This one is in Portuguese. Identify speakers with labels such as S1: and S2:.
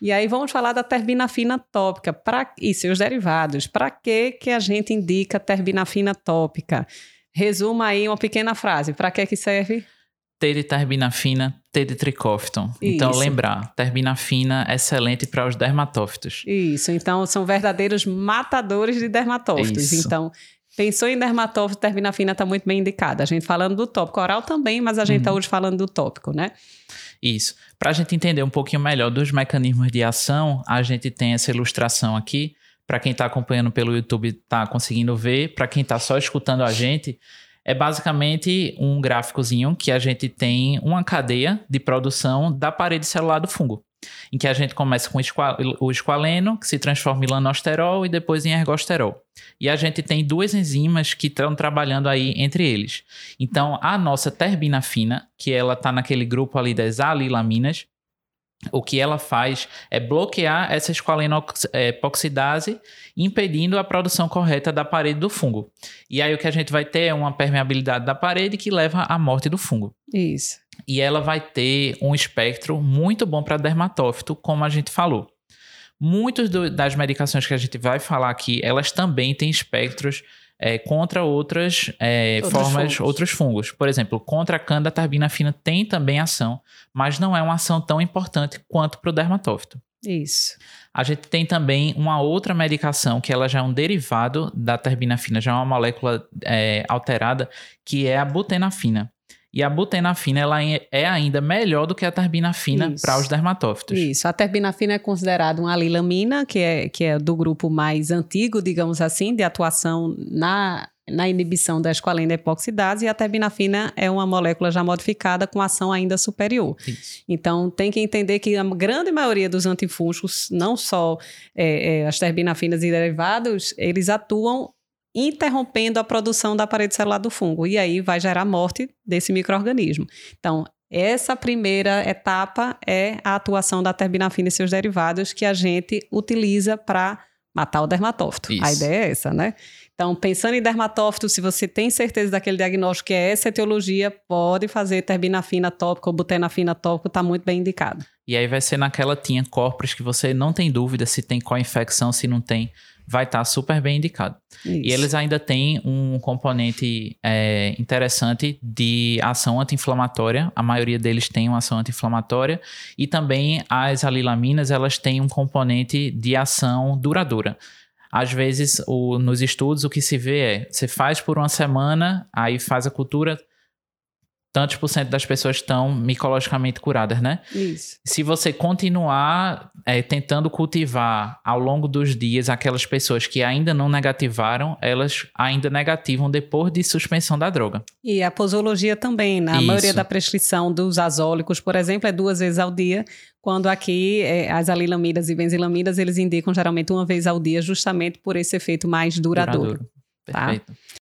S1: E aí vamos falar da terbinafina tópica pra, e seus derivados. Para que, que a gente indica terbinafina tópica? Resuma aí uma pequena frase. Para que que serve?
S2: T de terbinafina, T de tricófton. Então,
S1: Isso.
S2: lembrar, terbinafina excelente para os dermatófitos.
S1: Isso, então são verdadeiros matadores de dermatófitos.
S2: Isso.
S1: Então, pensou em dermatófito, terbinafina está muito bem indicada. A gente falando do tópico oral também, mas a gente está hoje falando do tópico, né?
S2: Isso. Para a gente entender um pouquinho melhor dos mecanismos de ação, a gente tem essa ilustração aqui. Para quem está acompanhando pelo YouTube, está conseguindo ver. Para quem está só escutando a gente, é basicamente um gráficozinho que a gente tem uma cadeia de produção da parede celular do fungo. Em que a gente começa com o esqua- o esqualeno, que se transforma em lanosterol e depois em ergosterol. E a gente tem duas enzimas que estão trabalhando aí entre eles. Então, a nossa terbinafina, que ela está naquele grupo ali das alilaminas, o que ela faz é bloquear essa esqualenoxidase, impedindo a produção correta da parede do fungo. E aí o que a gente vai ter é uma permeabilidade da parede que leva à morte do fungo.
S1: Isso.
S2: E ela vai ter um espectro muito bom para dermatófito, como a gente falou. Muitas das medicações que a gente vai falar aqui, elas também têm espectros é, contra outras é,
S1: Outros
S2: formas,
S1: fungos.
S2: outros fungos. Por exemplo, contra a canda tarbinafina tem também ação, mas não é uma ação tão importante quanto para o dermatófito.
S1: Isso.
S2: A gente tem também uma outra medicação que ela já é um derivado da terbinafina, já é uma molécula é, alterada, que é a butenafina. E a butenafina ela é é ainda melhor do que a terbinafina para os dermatófitos.
S1: Isso. A terbinafina é considerada uma alilamina, que é, que é do grupo mais antigo, digamos assim, de atuação na, na inibição da esqualena epoxidase, e a terbinafina é uma molécula já modificada com ação ainda superior.
S2: Isso.
S1: Então, tem que entender que a grande maioria dos antifúngicos, não só é, é, as terbinafinas e derivados, eles atuam interrompendo a produção da parede celular do fungo. E aí vai gerar morte desse microorganismo. Então, essa primeira etapa é a atuação da terbinafina e seus derivados que a gente utiliza para matar o dermatófito.
S2: Isso.
S1: A ideia é essa, né? Então, pensando em dermatófito, se você tem certeza daquele diagnóstico que é essa etiologia, pode fazer terbinafina tópica ou butenafina tópica, está muito bem indicado.
S2: E aí vai ser naquela tinha corpus que você não tem dúvida se tem co-infecção, se não tem, vai estar super bem indicado. E
S1: Isso.
S2: eles ainda têm um componente é, interessante de ação anti-inflamatória. A maioria deles tem uma ação anti-inflamatória. E também as alilaminas, elas têm um componente de ação duradoura. Às vezes, o- nos estudos, o que se vê é, você faz por uma semana, aí faz a cultura, tantos por cento das pessoas estão micologicamente curadas, né?
S1: Isso.
S2: se você continuar é, tentando cultivar ao longo dos dias aquelas pessoas que ainda não negativaram, elas ainda negativam depois de suspensão da droga.
S1: E a posologia também, na
S2: Isso.
S1: maioria da prescrição dos azólicos, por exemplo, é duas vezes ao dia, quando aqui é, as alilamidas e benzilamidas, eles indicam geralmente uma vez ao dia, justamente por esse efeito mais duradouro. Tá.
S2: Perfeito.